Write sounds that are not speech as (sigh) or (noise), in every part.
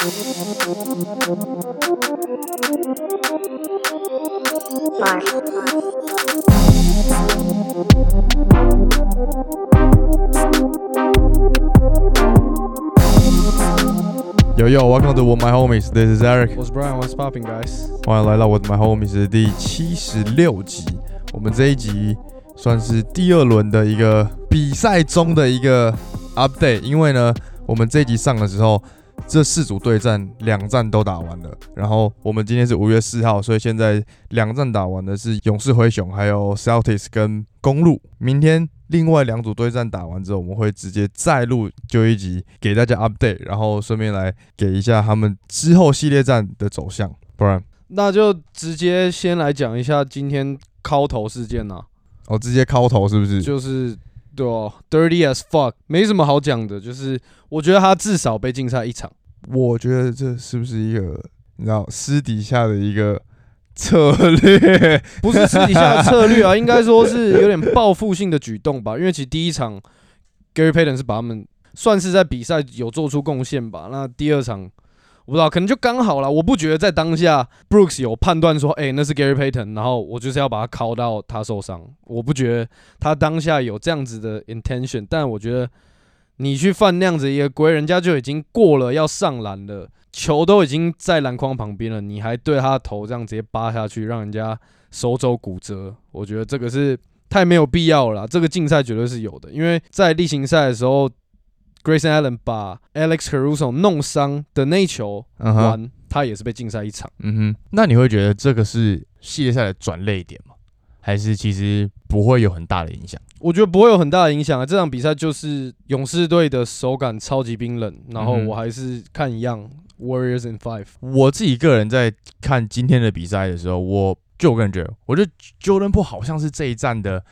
Yo yo, welcome to With my homies. This is Eric. 我是 Brian，What's popping, guys？欢迎来到我的 My Homies 的第七十六集。我们这一集算是第二轮的一个比赛中的一个 update，因为呢，我们这一集上的时候，这四组对战两战都打完了。然后我们今天是五月四号，所以现在两战打完的是勇士、灰熊，还有 Celtics 跟公路。明天另外两组对战打完之后，我们会直接再录就一集给大家 update，然后顺便来给一下他们之后系列战的走向，不然。那就直接先来讲一下今天敲头事件呐、哦，直接敲头是不是？就是对哦，dirty as fuck，没什么好讲的，就是我觉得他至少被禁赛一场。我觉得这是不是一个你知道私底下的一个 (laughs) 策略？不是私底下的策略啊，(laughs) 应该说是有点报复性的举动吧。因为其实第一场 Gary Payton 是把他们算是在比赛有做出贡献吧。那第二场我不知道，可能就刚好了。我不觉得在当下 Brooks 有判断说，哎、那是 Gary Payton，然后我就是要把他敲到他受伤。我不觉得他当下有这样子的 intention，但我觉得你去犯那样子一个规，人家就已经过了要上篮了，球都已经在篮筐旁边了，你还对他的头这样直接扒下去，让人家手肘骨折，我觉得这个是太没有必要了。这个竞赛绝对是有的，因为在例行赛的时候，Grayson Allen 把 Alex Caruso 弄伤的那一球嗯哼，完，他也是被禁赛一场。嗯哼。那你会觉得这个是系列赛的转泪点吗？还是其实不会有很大的影响？我觉得不会有很大的影响啊。这场比赛就是勇士队的手感超级冰冷，然后我还是看一样 Warriors in Five。我自己个人在看今天的比赛的时候，我就个人觉得，我觉得 Jordan Po 好像是这一战的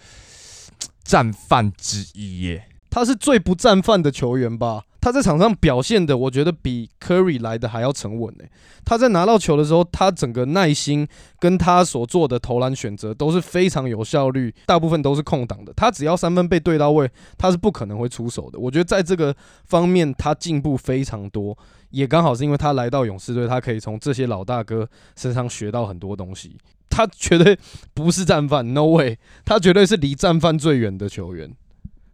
战犯之一耶。他是最不战犯的球员吧？他在场上表现的，我觉得比 Curry 来的还要沉稳呢、他在拿到球的时候，他整个耐心跟他所做的投篮选择都是非常有效率，大部分都是空档的。他只要三分被对到位，他是不可能会出手的。我觉得在这个方面他进步非常多，也刚好是因为他来到勇士队，他可以从这些老大哥身上学到很多东西。他绝对不是战犯，No way，他绝对是离战犯最远的球员。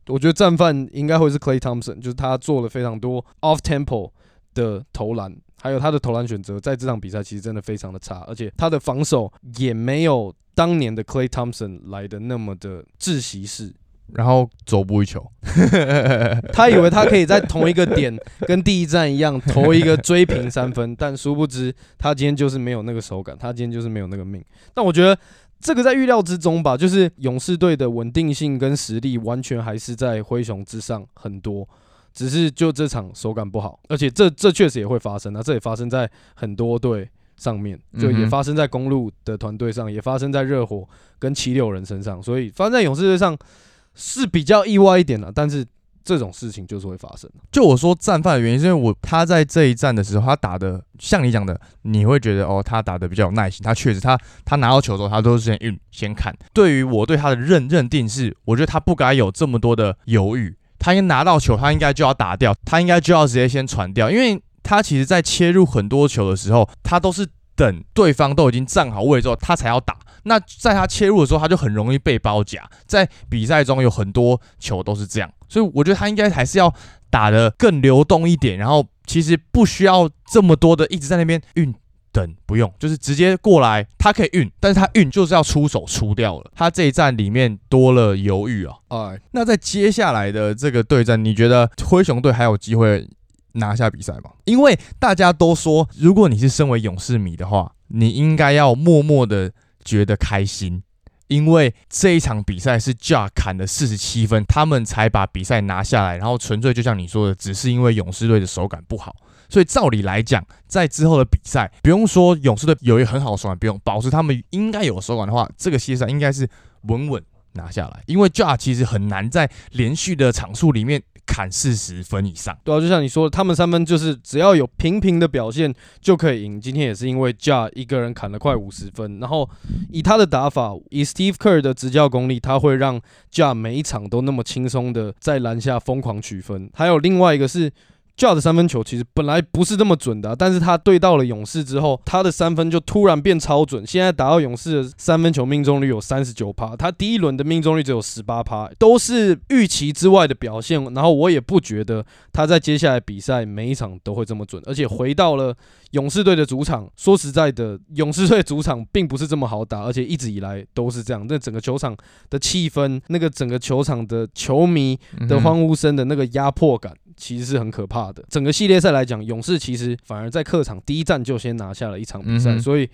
我觉得战犯应该会是 Clay Thompson，就是他做了非常多 off tempo 的投篮，还有他的投篮选择，在这场比赛其实真的非常的差，而且他的防守也没有当年的 Clay Thompson 来的那么的窒息式。然后走步一球，(laughs) (laughs) 他以为他可以在同一个点跟第一站一样投一个追平三分，但殊不知他今天就是没有那个手感，他今天就是没有那个命。但我觉得这个在预料之中吧，就是勇士队的稳定性跟实力完全还是在灰熊之上很多，只是就这场手感不好，而且这这确实也会发生啊，这也发生在很多队。上面就也发生在公路的团队上，也发生在热火跟七六人身上，所以发生在勇士队上是比较意外一点了。但是这种事情就是会发生。就我说战犯的原因，是因为我他在这一战的时候，他打的像你讲的，你会觉得哦，他打的比较有耐心。他确实他他拿到球之后，他都是先运先看。对于我对他的认认定是，我觉得他不该有这么多的犹豫。他应该拿到球，他应该就要打掉，他应该就要直接先传掉，因为他其实在切入很多球的时候，他都是等对方都已经站好位之后，他才要打。那在他切入的时候，他就很容易被包夹。在比赛中有很多球都是这样，所以我觉得他应该还是要打得更流动一点，然后其实不需要这么多的一直在那边运等，不用，就是直接过来，他可以运，但是他运就是要出手出掉了。他这一战里面多了犹豫啊。哎，那在接下来的这个对战，你觉得灰熊队还有机会拿下比赛吗？因为大家都说，如果你是身为勇士迷的话，你应该要默默的觉得开心，因为这一场比赛是 Ja 砍了四十七分，他们才把比赛拿下来，然后纯粹就像你说的，只是因为勇士队的手感不好。所以照理来讲，在之后的比赛，不用说勇士队有一个很好的手感，不用保持他们应该有的手感的话，这个系列赛应该是稳稳拿下来。因为 Ja 其实很难在连续的场数里面砍四十分以上。对啊，就像你说的，他们三分就是只要有平平的表现就可以赢。今天也是因为 Ja 一个人砍了快五十分，然后以他的打法，以 Steve Kerr 的执教功力，他会让 Ja 每一场都那么轻松的在篮下疯狂取分。还有另外一个是 j a 的三分球其实本来不是这么准的、但是他对到了勇士之后，他的三分就突然变超准。现在打到勇士的三分球命中率有三十九趴，他第一轮的命中率只有十八趴，都是预期之外的表现。然后我也不觉得他在接下来比赛每一场都会这么准，而且回到了勇士队的主场，说实在的，勇士队主场并不是这么好打，而且一直以来都是这样。那整个球场的气氛，那个整个球场的球迷的欢呼声的那个压迫感，其实是很可怕的。整个系列赛来讲，勇士其实反而在客场第一站就先拿下了一场比赛，嗯所以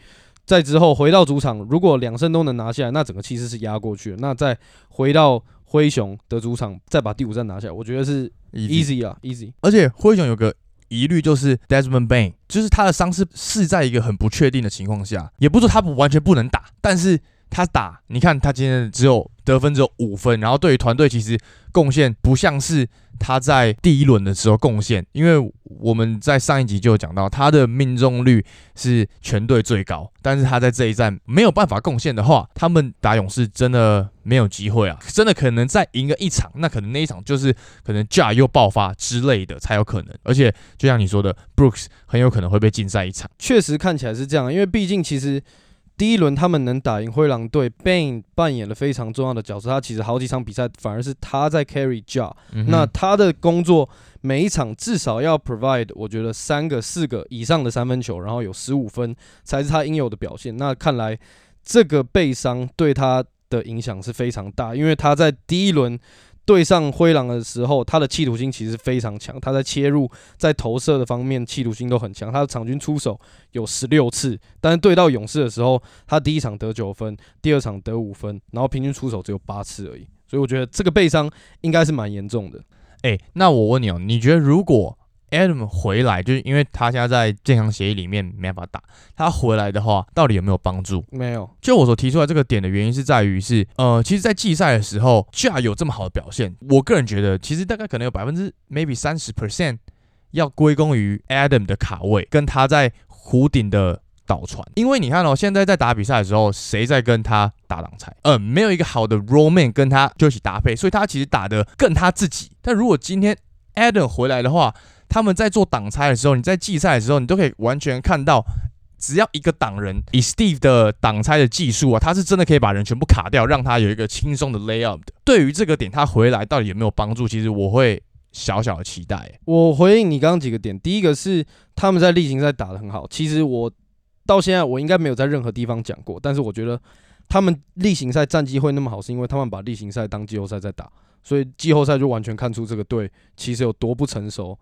在之后回到主场，如果两胜都能拿下来，那整个气势是压过去了。那再回到灰熊的主场，再把第五站拿下来，我觉得是 easy 啊，easy。而且灰熊有个疑虑就是 Desmond Bain，就是他的伤势是在一个很不确定的情况下，也不是说他不完全不能打，但是他打，你看他今天只有得分只有五分，然后对于团队其实贡献不像是他在第一轮的时候贡献，因为我们在上一集就有讲到他的命中率是全队最高，但是他在这一战没有办法贡献的话，他们打勇士真的没有机会啊，真的可能再赢个一场，那可能那一场就是可能 Ja 又爆发之类的才有可能，而且就像你说的，Brooks 很有可能会被禁赛一场。确实看起来是这样，因为毕竟其实第一轮他们能打赢灰狼队，Bain 扮演了非常重要的角色。他其实好几场比赛反而是他在 carry Ja，、嗯那他的工作每一场至少要 provide 我觉得三个四个以上的三分球，然后有十五分才是他应有的表现。那看来这个背伤对他的影响是非常大，因为他在第一轮。对上灰狼的时候，他的企图心其实非常强。他在切入、在投射的方面，企图心都很强。他的场均出手有十六次，但是对到勇士的时候，他第一场得九分，第二场得五分，然后平均出手只有八次而已。所以我觉得这个背伤应该是蛮严重的。哎、那我问你哦，你觉得如果 Adam 回来，就是因为他现在在健康协议里面没办法打，他回来的话，到底有没有帮助？没有，就我所提出来这个点的原因是在于是，呃，其实，在季赛的时候 j 有这么好的表现，我个人觉得，其实大概可能有百分之 maybe 三十 percent 要归功于 Adam 的卡位跟他在弧顶的倒传，因为你看哦，现在在打比赛的时候，谁在跟他打挡拆？嗯、没有一个好的 roll man 跟他就一起搭配，所以他其实打的更他自己。但如果今天 Adam 回来的话，他们在做挡拆的时候，你在季赛的时候，你都可以完全看到，只要一个挡人，以 Steve 的挡拆的技术啊，他是真的可以把人全部卡掉，让他有一个轻松的 layup。对于这个点，他回来到底有没有帮助？其实我会小小的期待、我回应你刚刚几个点，第一个是他们在例行赛打得很好。其实我到现在我应该没有在任何地方讲过，但是我觉得他们例行赛战绩会那么好，是因为他们把例行赛当季后赛在打，所以季后赛就完全看出这个队其实有多不成熟，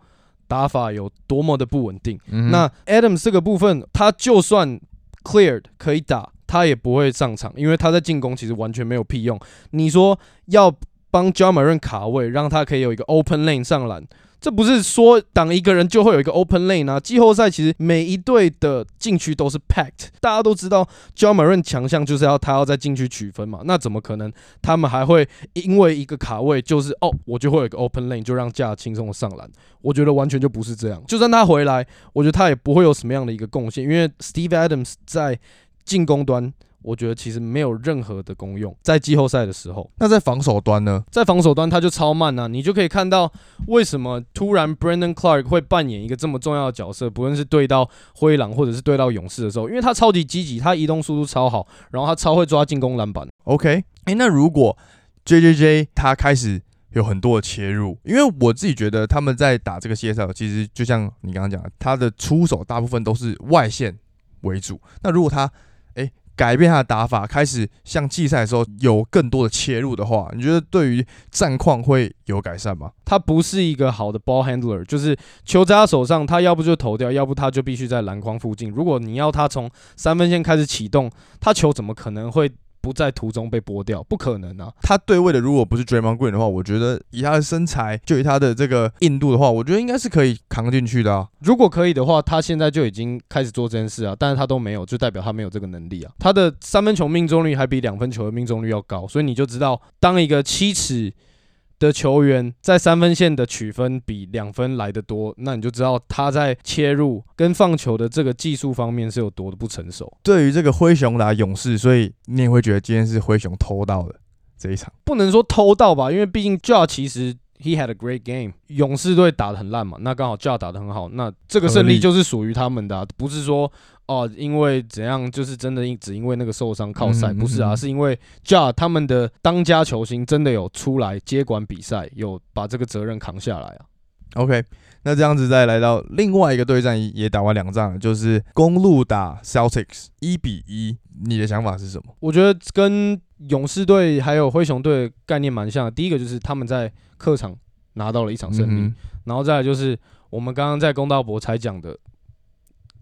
打法有多么的不稳定。嗯那 Adams 这个部分，他就算 cleared 可以打，他也不会上场，因为他在进攻其实完全没有屁用。你说要帮 John m a r n 卡位，让他可以有一个 open lane 上篮，这不是说挡一个人就会有一个 open lane 啊。季后赛其实每一队的禁区都是 packed，大家都知道 John m a r i n 强项就是要他要在禁区取分嘛，那怎么可能他们还会因为一个卡位就是哦，我就会有一个 open lane 就让架轻松的上篮？我觉得完全就不是这样。就算他回来，我觉得他也不会有什么样的一个贡献，因为 Steve Adams 在进攻端，我觉得其实没有任何的功用。在季后赛的时候，那在防守端呢？在防守端他就超慢啊，你就可以看到为什么突然 Brandon Clark 会扮演一个这么重要的角色，不论是对到灰狼或者是对到勇士的时候，因为他超级积极，他移动速度超好，然后他超会抓进攻篮板。OK，哎、那如果 J J J 他开始有很多的切入，因为我自己觉得他们在打这个系列赛，其实就像你刚刚讲的，他的出手大部分都是外线为主。那如果他哎、改变他的打法，开始像季赛的时候有更多的切入的话，你觉得对于战况会有改善吗？他不是一个好的 ball handler，就是球在他手上，他要不就投掉，要不他就必须在篮筐附近。如果你要他从三分线开始启动，他球怎么可能会不在途中被剥掉？不可能啊！他对位的如果不是 Draymond Green 的话，我觉得以他的身材，就以他的这个硬度的话，我觉得应该是可以扛进去的啊。如果可以的话，他现在就已经开始做这件事啊，但是他都没有，就代表他没有这个能力啊。他的三分球命中率还比两分球的命中率要高，所以你就知道，当一个七尺的球员在三分线的取分比两分来的多，那你就知道他在切入跟放球的这个技术方面是有多的不成熟。对于这个灰熊打勇士，所以你也会觉得今天是灰熊偷到的这一场。不能说偷到吧，因为毕竟 j a 其实 he had a great game。勇士队打得很烂嘛，那刚好 Ja 打得很好，那这个胜利就是属于他们的，不是说哦因为怎样，就是真的因只因为那个受伤靠赛，不是啊，是因为 Ja 他们的当家球星真的有出来接管比赛，有把这个责任扛下来啊。OK。那这样子再来到另外一个对战，也打完两仗了，就是公路打 Celtics 一比一，你的想法是什么？我觉得跟勇士队还有灰熊队概念蛮像的。第一个就是他们在客场拿到了一场胜利，然后再来就是我们刚刚在公道博才讲的，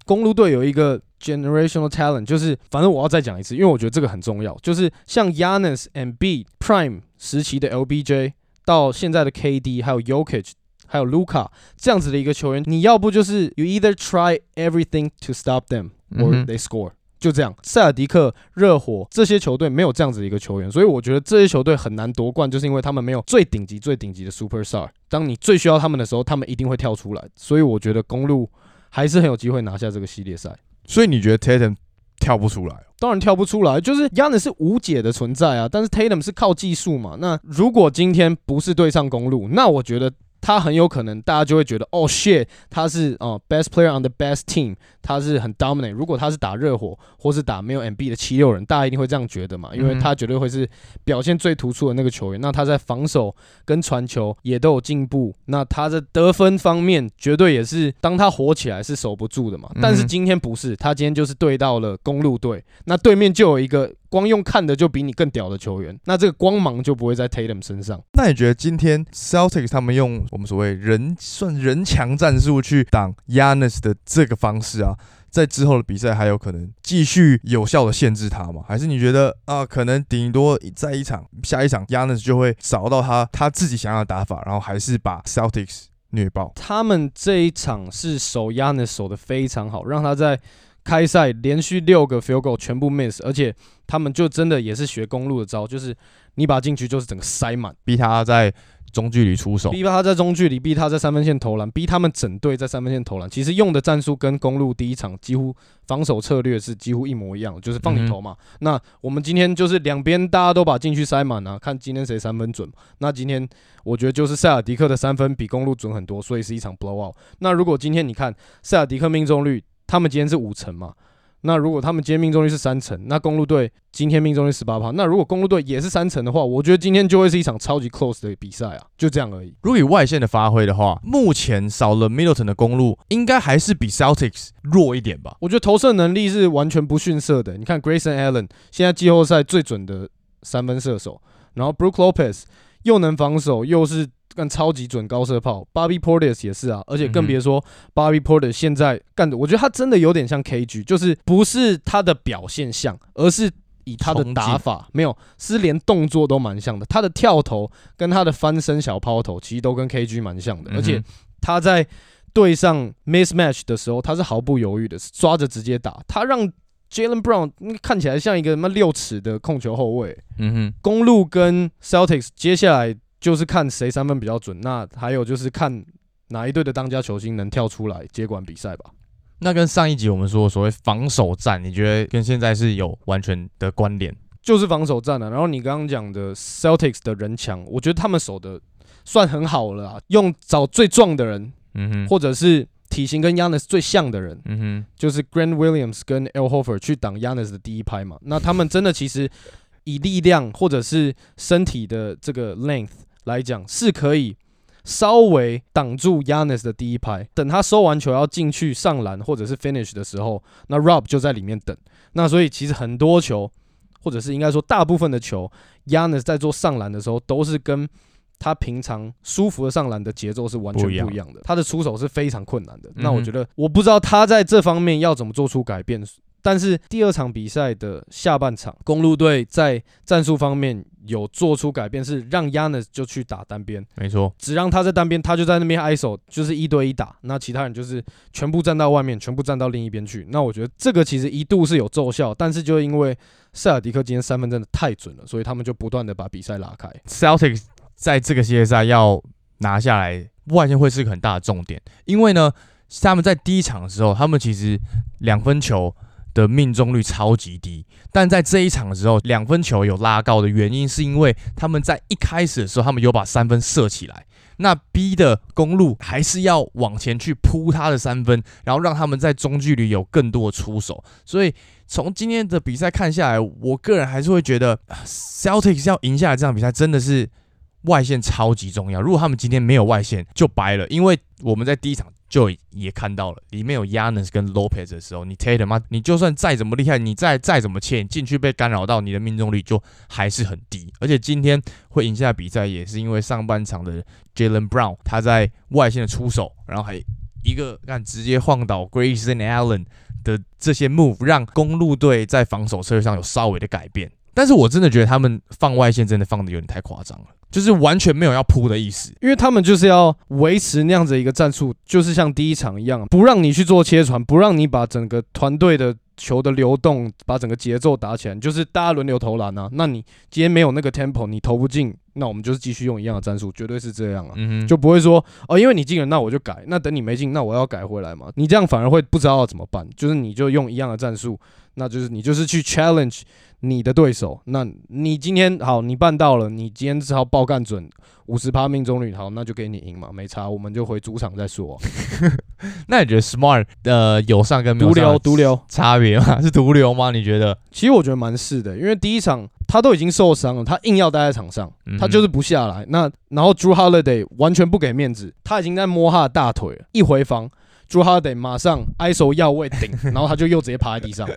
公路队有一个 generational talent，就是反正我要再讲一次，因为我觉得这个很重要，就是像 Yanis and B Prime 时期的 LBJ 到现在的 KD 还有 Yokich。还有卢卡这样子的一个球员，你要不就是 you either try everything to stop them or they score，就这样。塞尔迪克、热火这些球队没有这样子的一个球员，所以我觉得这些球队很难夺冠，就是因为他们没有最顶级、最顶级的 superstar。当你最需要他们的时候，他们一定会跳出来。所以我觉得公路还是很有机会拿下这个系列赛。所以你觉得 Tatum 跳不出来？当然跳不出来，就是 Yanis 是无解的存在啊。但是 Tatum 是靠技术嘛。那如果今天不是对上公路，那我觉得。他很有可能，大家就会觉得，哦，shit，他是哦，best player on the best team，他是很 dominate。如果他是打热火或是打没有 MB 的七六人，大家一定会这样觉得嘛，因为他绝对会是表现最突出的那个球员。那他在防守跟传球也都有进步，那他的得分方面绝对也是，当他火起来是守不住的嘛。但是今天不是，他今天就是对到了公路队，那对面就有一个。光用看的就比你更屌的球员，那这个光芒就不会在 Tatum 身上。那你觉得今天 Celtics 他们用我们所谓人算人强战术去挡 Yanis 的这个方式啊，在之后的比赛还有可能继续有效的限制他吗？还是你觉得啊，可能顶多在一场下一场 Yanis 就会找到他他自己想要的打法，然后还是把 Celtics 虐爆？他们这一场是守 Yanis 守的非常好，让他在。开赛连续六个 field goal 全部 miss，而且他们就真的也是学公路的招，就是你把进去就是整个塞满，逼他在中距离出手，逼他在中距离，逼他在三分线投篮，逼他们整队在三分线投篮。其实用的战术跟公路第一场几乎防守策略是几乎一模一样，就是放你投嘛。那我们今天就是两边大家都把禁区塞满啊，看今天谁三分准。那今天我觉得就是塞尔迪克的三分比公路准很多，所以是一场 blow out。那如果今天你看塞尔迪克命中率。他们今天是五成嘛？那如果他们今天命中率是三成，那公路队今天命中率十八趴。那如果公路队也是三成的话，我觉得今天就会是一场超级 close 的比赛啊！就这样而已。如果以外线的发挥的话，目前少了 Middleton 的公路，应该还是比 Celtics 弱一点吧？我觉得投射能力是完全不逊色的。你看 Grayson Allen 现在季后赛最准的三分射手，然后 Brook Lopez 又能防守又是。干超级准高射炮，Bobby Portis 也是啊，而且更别说 Bobby Portis 现在干的，我觉得他真的有点像 KG，就是不是他的表现像，而是以他的打法没有，是连动作都蛮像的。他的跳投跟他的翻身小抛投其实都跟 KG 蛮像的，而且他在对上 mismatch 的时候，他是毫不犹豫的抓着直接打，他让 Jalen Brown 看起来像一个什么六尺的控球后卫。嗯哼，公路跟 Celtics 接下来。就是看谁三分比较准，那还有就是看哪一队的当家球星能跳出来接管比赛吧。那跟上一集我们说所谓防守战，你觉得跟现在是有完全的关联？就是防守战啊。然后你刚刚讲的 Celtics 的人墙，我觉得他们守的算很好了，用找最壮的人，嗯哼，或者是体型跟 Yanis 最像的人，嗯哼，就是 Grant Williams 跟 El Hofer 去挡 Yanis 的第一拍嘛。那他们真的其实以力量或者是身体的这个 length。来讲是可以稍微挡住 Yanis 的第一拍，等他收完球要进去上篮或者是 finish 的时候，那 Rob 就在里面等。那所以其实很多球，或者是应该说大部分的球，Yanis 在做上篮的时候，都是跟他平常舒服的上篮的节奏是完全不一样的。他的出手是非常困难的。那我觉得我不知道他在这方面要怎么做出改变。但是第二场比赛的下半场，公路队在战术方面有做出改变，是让 Yanis 就去打单边，没错，只让他在单边，他就在那边挨手，就是一对一打，那其他人就是全部站到外面，全部站到另一边去。那我觉得这个其实一度是有奏效，但是就因为塞尔迪克今天三分真的太准了，所以他们就不断的把比赛拉开。Celtics 在这个系列赛要拿下来，外线会是一个很大的重点，因为呢，他们在第一场的时候，他们其实两分球。的命中率超级低，但在这一场的时候，两分球有拉高的原因，是因为他们在一开始的时候，他们有把三分射起来，那 B 的公路还是要往前去扑他的三分，然后让他们在中距离有更多的出手。所以从今天的比赛看下来，我个人还是会觉得 Celtics 要赢下来这场比赛真的是外线超级重要。如果他们今天没有外线，就白了，因为我们在第一场。就也看到了，里面有 Yanis 跟 Lopez 的时候，你 Tatum 吗？你就算再怎么厉害，你再再怎么切进去被干扰到，你的命中率就还是很低。而且今天会赢下比赛，也是因为上半场的 Jalen Brown 他在外线的出手，然后还一个看直接晃倒 Grayson Allen 的这些 move，让公路队在防守策略上有稍微的改变。但是我真的觉得他们放外线真的放的有点太夸张了。就是完全没有要扑的意思，因为他们就是要维持那样子一个战术，就是像第一场一样，不让你去做切传，不让你把整个团队的球的流动，把整个节奏打起来，就是大家轮流投篮啊。那你今天没有那个 tempo，你投不进，那我们就是继续用一样的战术，绝对是这样啊，就不会说哦，因为你进了，那我就改，那等你没进，那我要改回来嘛。你这样反而会不知道要怎么办，就是你就用一样的战术，那就是你就是去 challenge。你的对手，那你今天好，你办到了，你今天只好爆干准五十趴命中率，好，那就给你赢嘛，没差，我们就回主场再说。(laughs) 那你觉得 Smart 呃有上跟没有毒瘤毒瘤差别吗？(laughs) 是毒瘤吗？你觉得？其实我觉得蛮是的，因为第一场他都已经受伤了，他硬要待在场上，他就是不下来。那然后 Drew Holiday 完全不给面子，他已经在摸他的大腿了，一回防。朱哈德马上挨手要位顶，(laughs) 然后他就又直接趴在地上，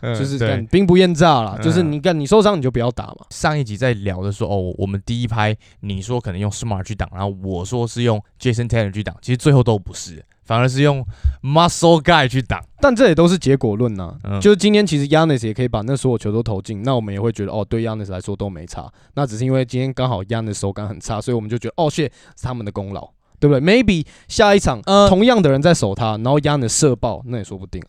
就是干兵不厌诈啦。就是你干你受伤你就不要打嘛。上一集在聊的说哦，我们第一拍你说可能用 Smart 去挡，然后我说是用 Jason Taylor 去挡，其实最后都不是，反而是用 Muscle Guy 去挡。但这也都是结果论呐。就是今天其实 Yanis 也可以把那所有球都投进，那我们也会觉得哦，对 Yanis 来说都没差。那只是因为今天刚好 Yanis 手感很差，所以我们就觉得哦，谢是他们的功劳。对不对？Maybe 下一场同样的人在守他，然后压的射爆，那也说不定啊。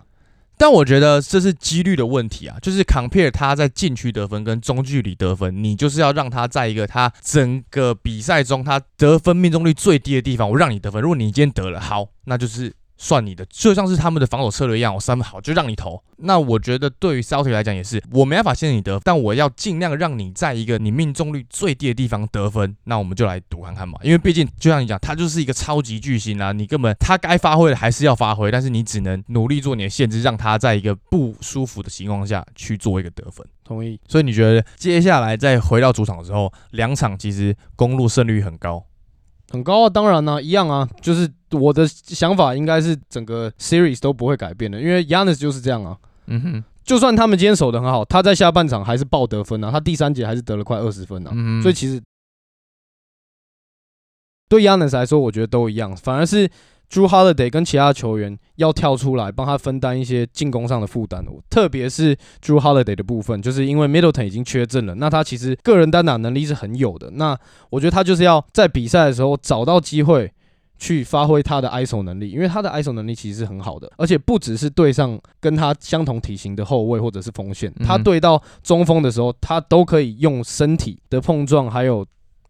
但我觉得这是几率的问题啊，就是 compare 他在禁区得分跟中距离得分，你就是要让他在一个他整个比赛中他得分命中率最低的地方，我让你得分。如果你今天得了，好，那就是。算你的，就像是他们的防守策略一样，我三分好就让你投。那我觉得对于 Celtic 来讲也是，我没办法限制你得，但我要尽量让你在一个你命中率最低的地方得分。那我们就来赌看看嘛，因为毕竟就像你讲，他就是一个超级巨星啊，你根本他该发挥的还是要发挥，但是你只能努力做你的限制，让他在一个不舒服的情况下去做一个得分。同意。所以你觉得接下来再回到主场之后，两场其实公路胜率很高。很高啊，当然呢，一样啊，就是我的想法应该是整个 series 都不会改变的，因为 Yanis 就是这样啊。嗯哼，就算他们今天守的很好，他在下半场还是爆得分啊，他第三节还是得了快二十分啊。嗯所以其实对 Yanis 来说，我觉得都一样，反而是。Drew Holiday 跟其他球员要跳出来帮他分担一些进攻上的负担，特别是 Drew Holiday 的部分，就是因为 Middleton 已经缺阵了，那他其实个人单打能力是很有的。那我觉得他就是要在比赛的时候找到机会去发挥他的 ISO 能力，因为他的 ISO 能力其实是很好的，而且不只是对上跟他相同体型的后卫或者是锋线，他对到中锋的时候，他都可以用身体的碰撞还有。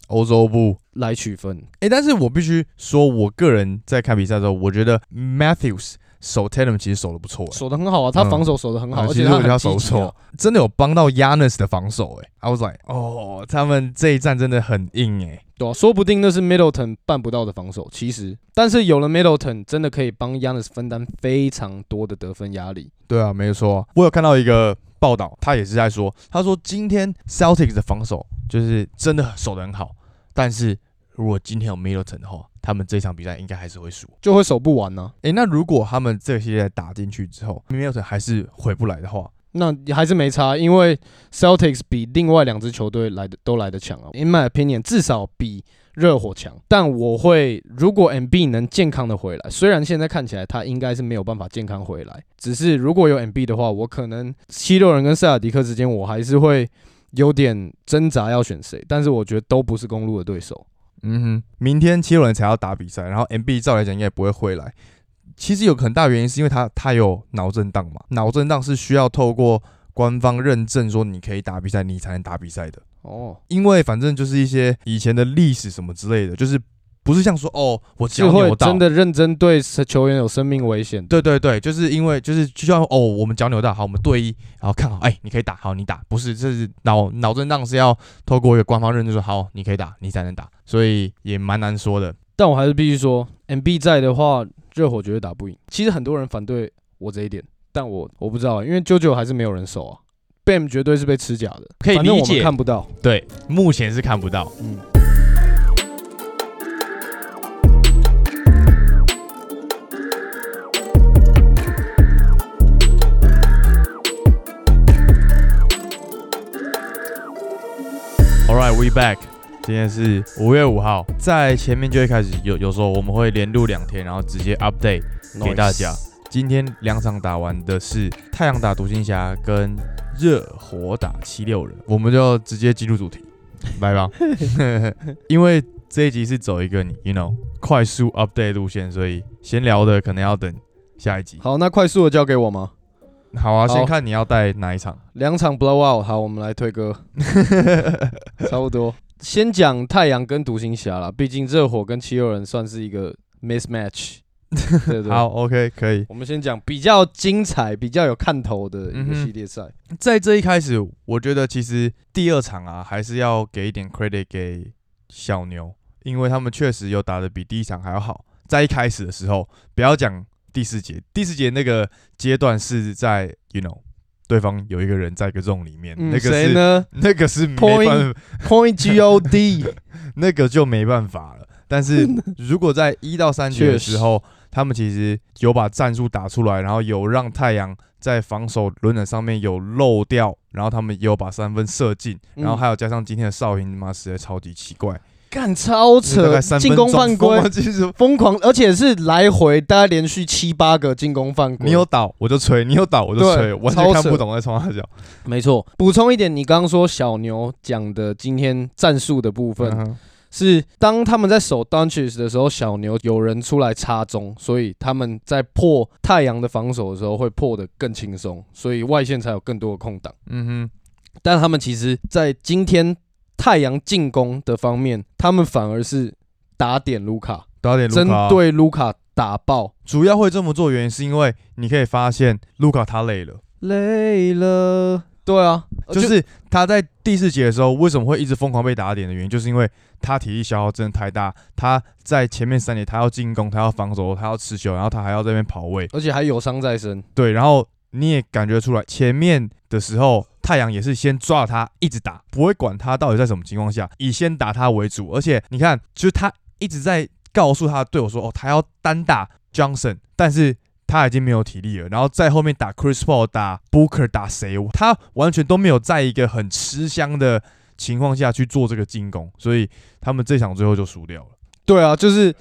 欧洲部来取分，诶，但是我必须说，我个人在看比赛的时候，我觉得 Matthews 守 Tatum 其实守的不错，守的很好啊，他防守守的很好，而且他守不错，真的有帮到 Yanis 的防守，哎，I was like，哦，他们这一战真的很硬，哎，对啊，说不定那是 Middleton 办不到的防守，其实，但是有了 Middleton，真的可以帮 Yanis 分担非常多的得分压力。对啊，没错，我有看到一个报道，他也是在说，他说今天 Celtics 的防守就是真的守的很好。但是如果今天有 Middleton 的话，他们这场比赛应该还是会输，就会守不完呢。诶，那如果他们这些打进去之后还是回不来的话，那还是没差，因为 Celtics 比另外两支球队来的都来的强啊。In my opinion，至少比热火强。但我会，如果 MB 能健康的回来，虽然现在看起来他应该是没有办法健康回来，只是如果有 MB 的话，我可能七六人跟塞尔迪克之间，我还是会。有点挣扎要选谁，但是我觉得都不是公路的对手。嗯哼，明天七六人才要打比赛，然后 MB 照来讲应该不会回来。其实有很大原因是因为他他有脑震荡嘛，脑震荡是需要透过官方认证说你可以打比赛，你才能打比赛的。哦，因为反正就是一些以前的历史什么之类的，就是。不是像说哦我只会脚扭到，真的认真对球员有生命危险。对对对，就是因为就是就像哦，我们脚扭到，好，我们对一，然后看好，哎，你可以打，好，你打，不是，这是脑脑震荡是要透过一个官方认证说好，你可以打，你才能打，所以也蛮难说的。但我还是必须说，M B 在的话，热火绝对打不赢。其实很多人反对我这一点，但我我不知道，因为九九还是没有人守啊，Bam 绝对是被吃假的，可以理解看不到。对，目前是看不到。嗯，All right, we back。今天是五月五号，在前面就会开始有有时候我们会连录两天，然后直接 update 给大家。今天两场打完的是太阳打独行侠跟热火打七六人，我们就直接进入主题，(laughs) 来吧。(laughs) 因为这一集是走一个你 you know 快速 update 路线，所以闲聊的可能要等下一集。好，那快速的交给我吗？好啊，好先看你要带哪一场。两场 blowout，好，我们来推歌，(laughs) 差不多。先讲太阳跟独行侠啦，毕竟热火跟七六人算是一个 mismatch，对不对？(laughs) 好，OK，可以。我们先讲比较精彩、比较有看头的一个系列赛。在这一开始，我觉得其实第二场啊，还是要给一点 credit 给小牛，因为他们确实有打的比第一场还要好。在一开始的时候，不要讲第四节，第四节那个阶段是在 you know 对方有一个人在一个 zone 里面，嗯，那个是谁呢那个是没 Point 办法？(laughs) Point G O D，(laughs) 那个就没办法了。但是 (laughs) 如果在一到三节的时候，他们其实有把战术打出来，然后有让太阳在防守轮转上面有漏掉，然后他们也有把三分射进，嗯然后还有加上今天的少平，妈实在超级奇怪，干超扯进攻犯规。疯狂，而且是来回大概连续七八个进攻犯规。你有倒我就吹，你有倒我就吹，完全看不懂在冲他脚。没错，补充一点，你刚刚说小牛讲的今天战术的部分，嗯是当他们在守 d u n c h e s 的时候，小牛有人出来插中，所以他们在破太阳的防守的时候会破得更轻松，所以外线才有更多的空档。嗯哼，但他们其实，在今天太阳进攻的方面，他们反而是打点卢卡，打点卢卡，对卢卡打爆，主要会这么做原因是因为你可以发现卢卡他累了。累了。对啊，就是他在第四节的时候为什么会一直疯狂被打点的原因，就是因为他体力消耗真的太大。他在前面三节他要进攻，他要防守，他要持球，然后他还要在那边跑位，而且还有伤在身。对，然后你也感觉出来，前面的时候太阳也是先抓着他一直打，不会管他到底在什么情况下，以先打他为主。而且你看，就是他一直在告诉他的队友说，哦，他要单打 Johnson，但是。他已经没有体力了，然后在后面打 Chris Paul、打 Booker、打谁，他完全都没有在一个很吃香的情况下去做这个进攻，所以他们这场最后就输掉了。对啊，就是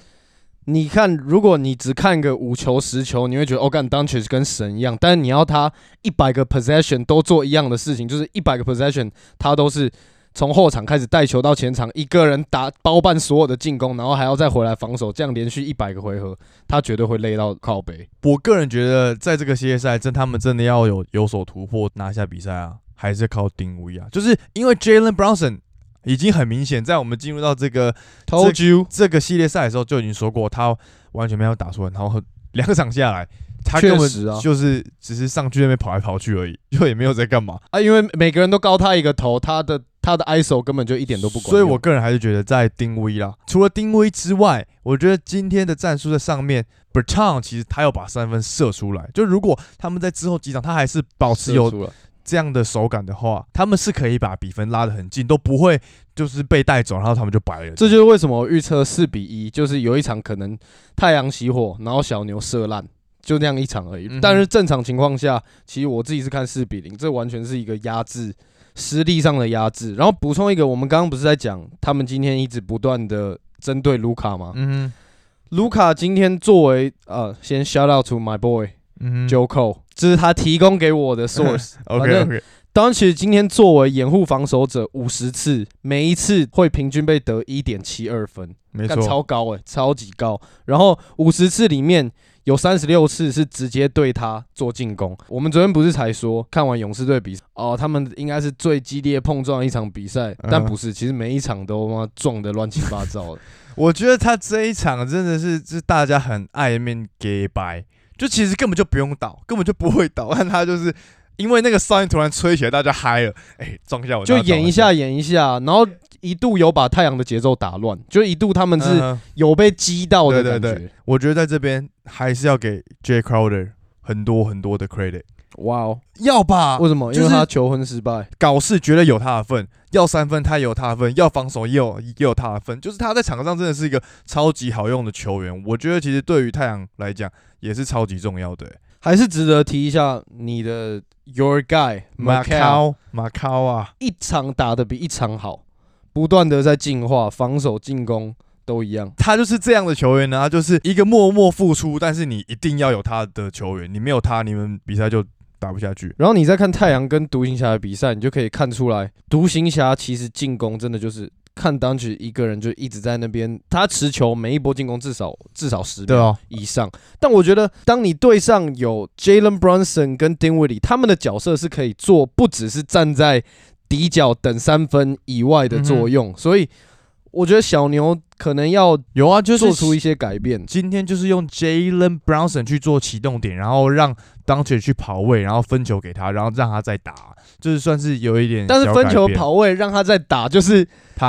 你看，如果你只看个五球十球，你会觉得哦，干 d u n c h 跟神一样。但是你要他一百个 possession 都做一样的事情，就是一百个 possession 他都是从后场开始带球到前场，一个人打包办所有的进攻，然后还要再回来防守，这样连续一百个回合，他绝对会累到靠背。我个人觉得，在这个系列赛，真他们真的要有有所突破，拿下比赛啊，还是靠丁威啊。就是因为 Jalen Brownson 已经很明显，在我们进入到这个 Told you，这个系列赛的时候就已经说过，他完全没有打出来，然后两场下来，他根本就是只是上去那边跑来跑去而已，就也没有在干嘛。啊，因为每个人都高他一个头，他的他的 ISO 根本就一点都不管。所以我个人还是觉得在丁威啦，除了丁威之外，我觉得今天的战术在上面 b e r t o n 其实他要把三分射出来。就如果他们在之后几场他还是保持有这样的手感的话，他们是可以把比分拉得很近，都不会就是被带走，然后他们就白了。这就是为什么我预测四比一，就是有一场可能太阳熄火，然后小牛射烂，就那样一场而已。嗯但是正常情况下，其实我自己是看四比零，这完全是一个压制，实力上的压制。然后补充一个，我们刚刚不是在讲他们今天一直不断的针对卢卡吗？嗯卢卡今天作为呃，先 shout out to my boy 哼，嗯哼 Joe Cole，这是他提供给我的 (laughs) source。OK 反正 OK，当然，其实今天作为掩护防守者五十次，每一次会平均被得一点七二分，干没错，超高诶、超级高。然后五十次里面有三十六次是直接对他做进攻。我们昨天不是才说看完勇士队比赛哦，他们应该是最激烈碰撞的一场比赛，但不是，其实每一场都妈撞的乱七八糟的。(laughs) 我觉得他这一场真的是，是大家很爱面给白，就其实根本就不用倒，根本就不会倒，(laughs) 但他就是因为那个声音突然吹起来，大家嗨了，哎，撞一下我就演一下，演一下，然后一度有把太阳的节奏打乱，就一度他们是有被击到的感觉。我觉得在这边还是要给 J Crowder 很多很多的 credit。哇哦，要吧？为什么？因为他求婚失败，搞事绝对有他的份。要三分，他也有他的份；要防守，也有也有他的份。就是他在场上真的是一个超级好用的球员。我觉得其实对于太阳来讲也是超级重要的，还是值得提一下你的 Your Guy 马考马考啊，一场打的比一场好，不断的在进化，防守进攻都一样。他就是这样的球员呢，他就是一个默默付出，但是你一定要有他的球员，你没有他，你们比赛就。打不下去，然后你再看太阳跟独行侠的比赛，你就可以看出来，独行侠其实进攻真的就是看当局一个人就一直在那边，他持球每一波进攻至少至少十秒以上。但我觉得，当你对上有 Jalen Brunson 跟 Dinwiddie，他们的角色是可以做不只是站在底角等三分以外的作用，所以我觉得小牛可能要有啊，就做出一些改变。今天就是用 Jalen Brownson 去做启动点，然后让。当球去跑位，然后分球给他，然后让他再打，就是算是有一点。但是分球跑位让他再打，就是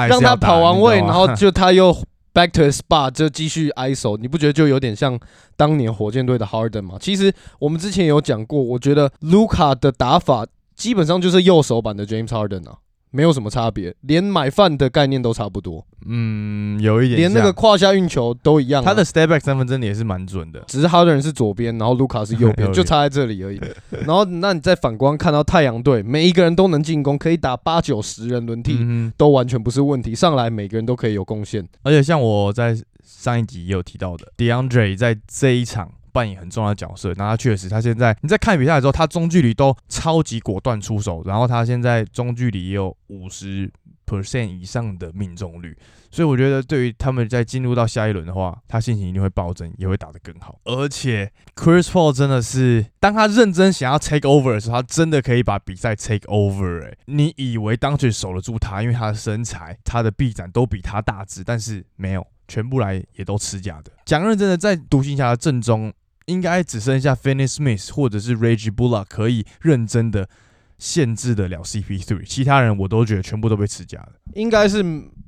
让他跑完位，然后就他又 back to spot 就继续 iso。你不觉得就有点像当年火箭队的 Harden 吗？其实我们之前有讲过，我觉得 Luca 的打法基本上就是右手版的 James Harden 啊。没有什么差别，连买饭的概念都差不多。嗯，有一点，连那个胯下运球都一样。他的 step back 三分真的也是蛮准的，只是哈登人是左边，然后卢卡是右边，(laughs) 就差在这里而已。然后，那你再反观看到太阳队，每一个人都能进攻，可以打八九十人轮替，都完全不是问题。上来每个人都可以有贡献。而且像我在上一集也有提到的，DeAndre 在这一场。扮演很重要的角色，那他确实，他现在你在看比赛的时候，他中距离都超级果断出手，然后他现在中距离也有五十 percent 以上的命中率，所以我觉得对于他们在进入到下一轮的话，他心情一定会暴增，也会打得更好。而且 Chris Paul 真的是，当他认真想要 take over 的时候，他真的可以把比赛 take over。哎，你以为当局守得住他，因为他的身材、他的臂展都比他大只，但是没有，全部来也都吃假的。讲认真的，在独行侠的阵中。应该只剩下 Finney Smith 或者是 Reggie Bullock 可以认真的限制得了 CP3，其他人我都觉得全部都被吃假了。应该是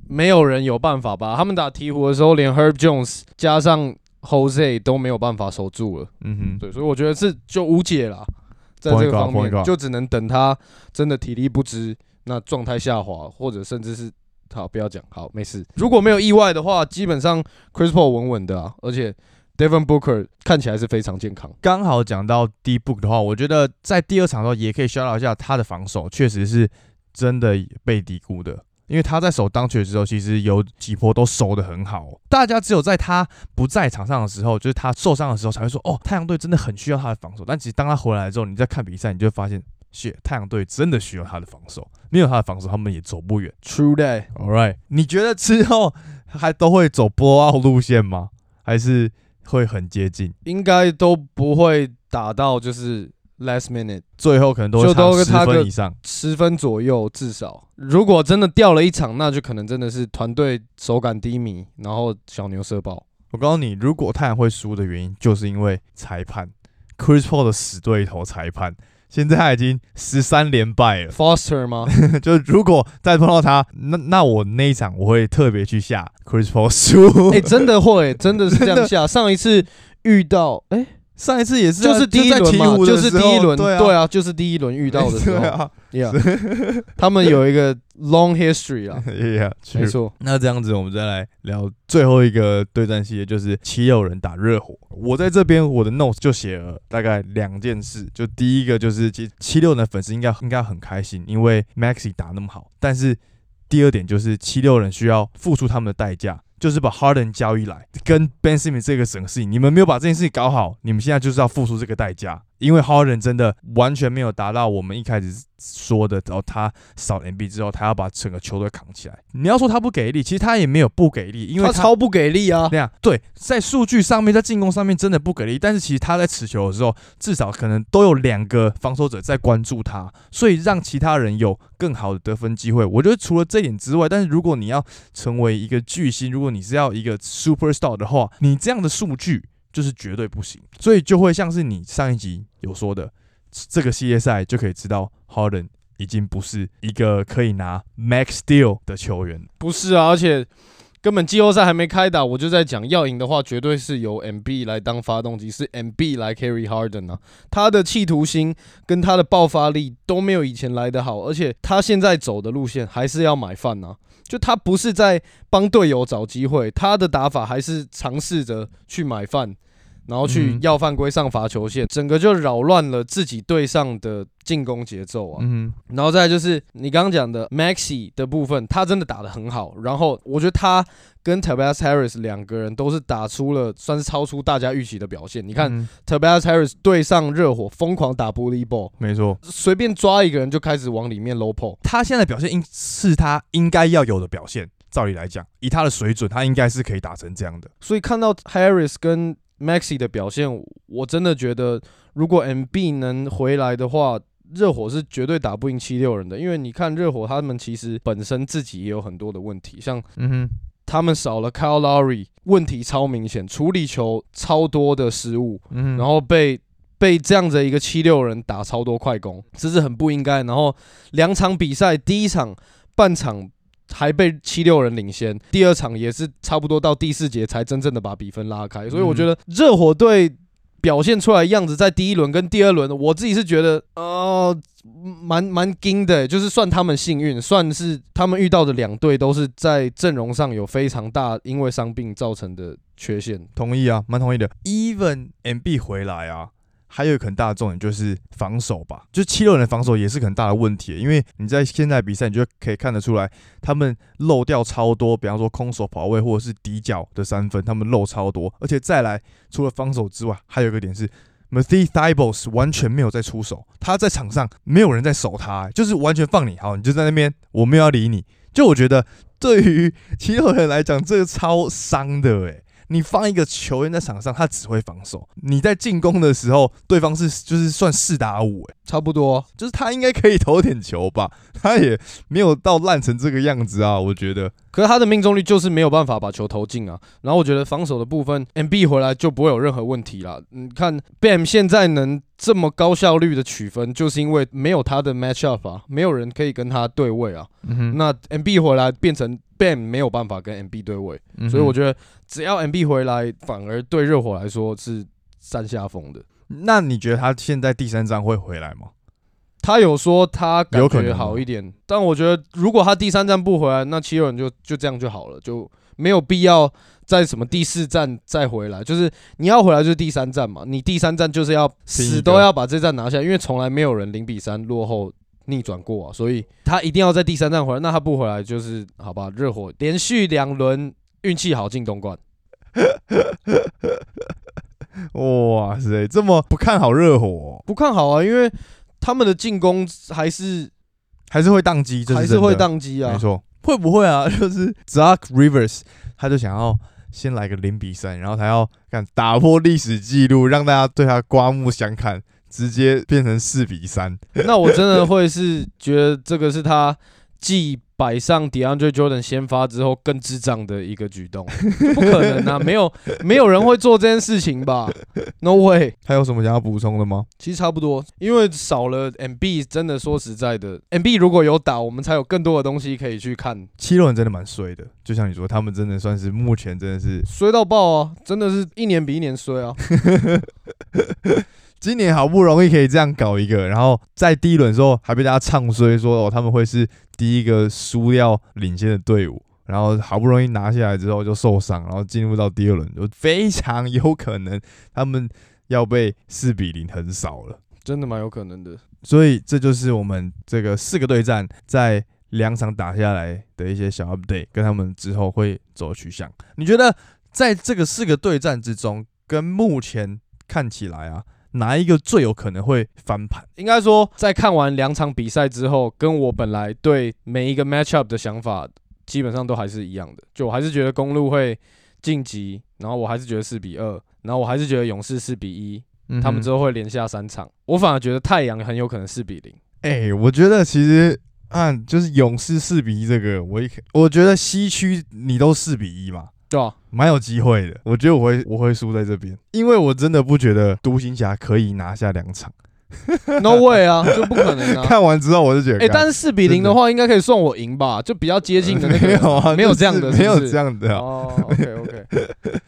没有人有办法吧？他们打鹈鹕的时候，连 Herb Jones 加上 Jose 都没有办法守住了。嗯哼，对，所以我觉得是就无解了，在这个方面就只能等他真的体力不支，那状态下滑，或者甚至是好不要讲好没事。如果没有意外的话，基本上 Chris Paul 稳稳的啊，而且。Devon Booker 看起来是非常健康。刚好讲到 D Book 的话，我觉得在第二场的时候也可以消耗一下他的防守，确实是真的被低估的。因为他在守当球的时候，其实有几波都守得很好。大家只有在他不在场上的时候，就是他受伤的时候，才会说哦，太阳队真的很需要他的防守。但其实当他回来之后，你再看比赛，你就会发现，谢太阳队真的需要他的防守。没有他的防守，他们也走不远。True that. All right，你觉得之后还都会走波奥路线吗？还是？会很接近，应该都不会打到就是 last minute，最后可能都会差十分以上，十分左右至少。如果真的掉了一场，那就可能真的是团队手感低迷，然后小牛射爆。我告诉你，如果太阳会输的原因，就是因为裁判 Chris Paul 的死对头裁判。现在他已经十三连败了，Foster 吗？(laughs) 就是如果再碰到他，那那我那一场我会特别去下 Chris Paul 输。哎，真的会，真的是这样 (laughs) 下。上一次遇到，哎。上一次也是，就是第一轮嘛，就是第一轮，对啊，就是第一轮遇到的时候，Yeah，(laughs) 他们有一个 long history 啊，(laughs) Yeah，没错。那这样子，我们再来聊最后一个对战系列，就是七六人打热火。我在这边我的 notes 就写了大概两件事，就第一个就是七七六人的粉丝应该应该很开心，因为 Maxi 打那么好，但是第二点就是七六人需要付出他们的代价。就是把 Harden 交易来跟 Ben Simmons 这个整个事情，你们没有把这件事情搞好，你们现在就是要付出这个代价。因为 Harden 真的完全没有达到我们一开始说的，然后他少 MB 之后，他要把整个球队扛起来。你要说他不给力，其实他也没有不给力，因为他超不给力啊。那样对，在数据上面，在进攻上面真的不给力，但是其实他在持球的时候，至少可能都有两个防守者在关注他，所以让其他人有更好的得分机会。我觉得除了这点之外，但是如果你要成为一个巨星，如果你是要一个 super star 的话，你这样的数据。就是绝对不行，所以就会像是你上一集有说的，这个系列赛就可以知道，Harden 已经不是一个可以拿 Max Deal 的球员，不是啊，而且根本季后赛还没开打，我就在讲要赢的话，绝对是由 MB 来当发动机，是 MB 来 carry Harden 啊，他的企图心跟他的爆发力都没有以前来的好，而且他现在走的路线还是要买饭啊。就他不是在帮队友找机会，他的打法还是尝试着去买饭，然后去要犯规上罚球线，整个就扰乱了自己队上的进攻节奏啊。嗯，然后再就是你刚刚讲的 Maxi 的部分，他真的打得很好。然后我觉得他跟 Tobias Harris 两个人都是打出了算是超出大家预期的表现。你看 Tobias Harris 对上热火疯狂打 bully ball，没错，随便抓一个人就开始往里面 low pull。他现在表现应是他应该要有的表现。照理来讲，以他的水准，他应该是可以打成这样的。所以看到 Harris 跟 Maxi 的表现，我真的觉得，如果 MB 能回来的话，热火是绝对打不赢七六人的。因为你看热火，他们其实本身自己也有很多的问题，像嗯哼，他们少了 Kyle Lowry，问题超明显，处理球超多的失误，嗯，然后被被这样的一个七六人打超多快攻，这是很不应该。然后两场比赛，第一场半场。还被七六人领先，第二场也是差不多到第四节才真正的把比分拉开，所以我觉得热火队表现出来样子，在第一轮跟第二轮，我自己是觉得呃蛮蛮惊的，就是算他们幸运，算是他们遇到的两队都是在阵容上有非常大因为伤病造成的缺陷。同意啊，蛮同意的。Even M B 回来啊。还有一个很大的重点就是防守吧，就七六人的防守也是很大的问题，因为你在现在比赛，你就可以看得出来，他们漏掉超多，比方说空手跑位或者是底角的三分，他们漏超多，而且再来除了防守之外，还有一个点是 Matthew Thibos 完全没有在出手，他在场上没有人在守他，就是完全放你好，你就在那边，我没有要理你，就我觉得对于七六人来讲，这个超伤的诶。你放一个球员在场上，他只会防守。你在进攻的时候，对方是就是算四打五，诶，差不多，就是他应该可以投点球吧？(laughs) 他也没有到烂成这个样子啊，我觉得。可是他的命中率就是没有办法把球投进啊。然后我觉得防守的部分，M B 回来就不会有任何问题了。你看 Bam 现在能这么高效率的取分，就是因为没有他的 match up 啊，没有人可以跟他对位啊。嗯那 M B 回来变成 Bam 没有办法跟 M B 对位，所以我觉得只要 M B 回来，反而对热火来说是占下风的。那你觉得他现在第三站会回来吗？他有说他感觉好一点，但我觉得如果他第三站不回来，那七六人就就这样就好了，就没有必要在什么第四站再回来。就是你要回来就是第三站嘛，你第三站就是要死都要把这站拿下，因为从来没有人零比三落后逆转过啊，所以他一定要在第三站回来。那他不回来就是好吧？热火连续两轮运气好进东冠，(laughs) 哇塞，这么不看好热火？不看好啊，因为。他们的进攻还是还是会宕机，还是会宕机啊？没错，会不会啊？(laughs) 就是 Zach Rivers，他就想要先来个零比三，然后他要看打破历史记录，让大家对他刮目相看，直接变成四比三。(laughs) 那我真的会是觉得这个是他继摆上 DeAndre Jordan 先发之后更智障的一个举动，(laughs) 不可能啊！没有没有人会做这件事情吧？No way！还有什么想要补充的吗？其实差不多，因为少了 MB，真的说实在的，MB 如果有打，我们才有更多的东西可以去看。七六人真的蛮衰的，就像你说，他们真的算是目前真的是衰到爆啊！真的是一年比一年衰啊！(laughs) 今年好不容易可以这样搞一个，然后在第一轮的时候还被大家唱衰，说哦他们会是第一个输掉领先的队伍，然后好不容易拿下来之后就受伤，然后进入到第二轮就非常有可能他们要被四比零横扫了，真的蛮有可能的。所以这就是我们这个四个对战在两场打下来的一些小 update，跟他们之后会走的取向。你觉得在这个四个对战之中，跟目前看起来啊？哪一个最有可能会翻盘？应该说，在看完两场比赛之后，跟我本来对每一个 matchup 的想法，基本上都还是一样的。就我还是觉得公路会晋级，然后我还是觉得四比二，然后我还是觉得勇士四比一，他们之后，会连下三场。我反而觉得太阳很有可能四比零。哎、我觉得其实按就是勇士四比一这个，我一我觉得西区你都四比一嘛，对啊，蛮有机会的。我觉得我会我会输在这边，因为我真的不觉得独行侠可以拿下两场。No way 啊，就不可能啊。(laughs) 看完之后我就觉得，哎、干但是四比零的话，应该可以算我赢吧？就比较接近的那个，(laughs) 没有啊，没有这样的没有这样的啊。哦，OK OK，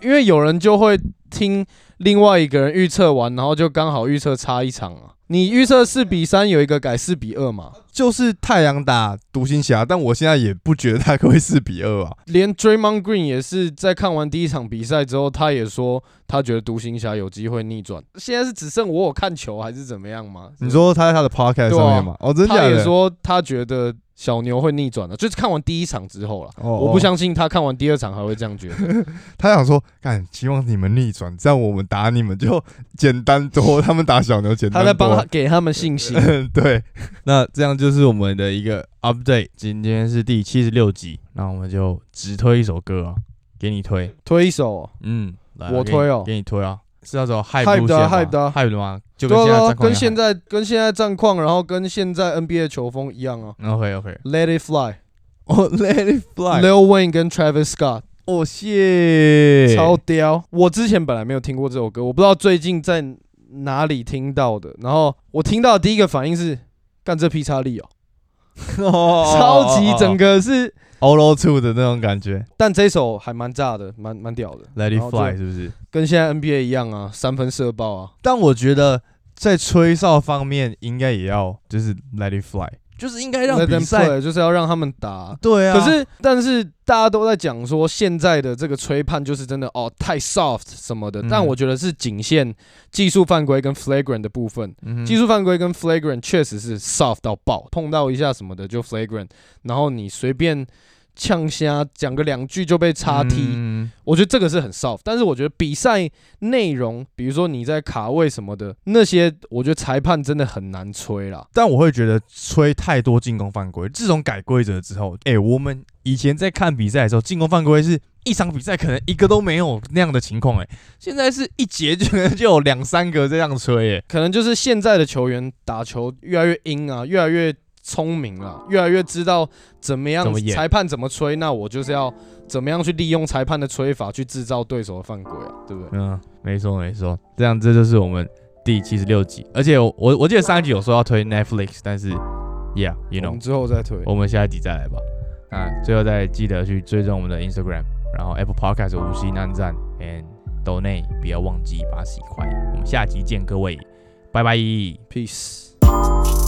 因为有人就会听另外一个人预测完，然后就刚好预测差一场啊。你预测四比三，有一个改四比二嘛？就是太阳打独行侠，但我现在也不觉得他会四比二啊。连 Draymond Green 也是在看完第一场比赛之后，他也说他觉得独行侠有机会逆转。现在是只剩我有看球还是怎么样吗？你说他在他的 podcast 上面吗？哦，真假的？他也说他觉得小牛会逆转的，就是看完第一场之后了。哦，我不哦相信他看完第二场还会这样觉得。(laughs) 他想说，干，希望你们逆转，这样我们打你们就简单多，他们打小牛简单多。他在帮他给他们信心。(laughs) 对，那这样就是我们的一个 update。今天是第七十六集，那我们就只推一首歌啊，给你推。推一首哦，嗯，我推哦给你推啊，是那首 hype hype 路线吗的啊 hype 的啊 hype 的吗？就跟现在跟现在跟现在战况，然后跟现在 NBA 球风一样啊。OK OK，Let It Fly，哦，(laughs) Let it fly，Lil Wayne 跟 Travis Scott 哦谢，超屌。我之前本来没有听过这首歌，我不知道最近在哪里听到的。然后我听到的第一个反应是，干这劈叉力哦，(laughs) 超级整个个是。All o Two 的那种感觉但这首还蛮炸的，蛮蛮屌的，，Let it fly 是不是？跟现在 NBA 一样啊，三分射爆啊。但我觉得在吹哨方面，应该也要就是 Let it fly，就是应该让比赛就是要让他们打。对啊。可是，但是大家都在讲说，现在的这个吹判就是真的哦，太 soft 什么的。嗯但我觉得是仅限技术犯规跟 flagrant 的部分。嗯技术犯规跟 flagrant 确实是 soft 到爆，碰到一下什么的就 flagrant，然后你随便呛虾讲个两句就被叉踢、嗯我觉得这个是很 soft。但是我觉得比赛内容，比如说你在卡位什么的那些，我觉得裁判真的很难吹啦。但我会觉得吹太多进攻犯规，自从改规则之后，哎、我们以前在看比赛的时候，进攻犯规是一场比赛可能一个都没有那样的情况，哎，现在是一节就可能就有两三个这样吹，哎，可能就是现在的球员打球越来越阴啊，越来越聪明了，越来越知道怎么样裁判怎么吹，那我就是要怎么样去利用裁判的吹法去制造对手的犯规啊，对不对？嗯，没错没错，这样这就是我们第七十六集，而且我我我记得上一集有说要推 Netflix，但是，Yeah，you know，们之后再推。我们下一集再来吧。那最后再记得去追踪我们的 Instagram，然后 Apple Podcast 五星按赞，and 抖内不要忘记八十一块。我们下集见，各位，拜拜。Peace。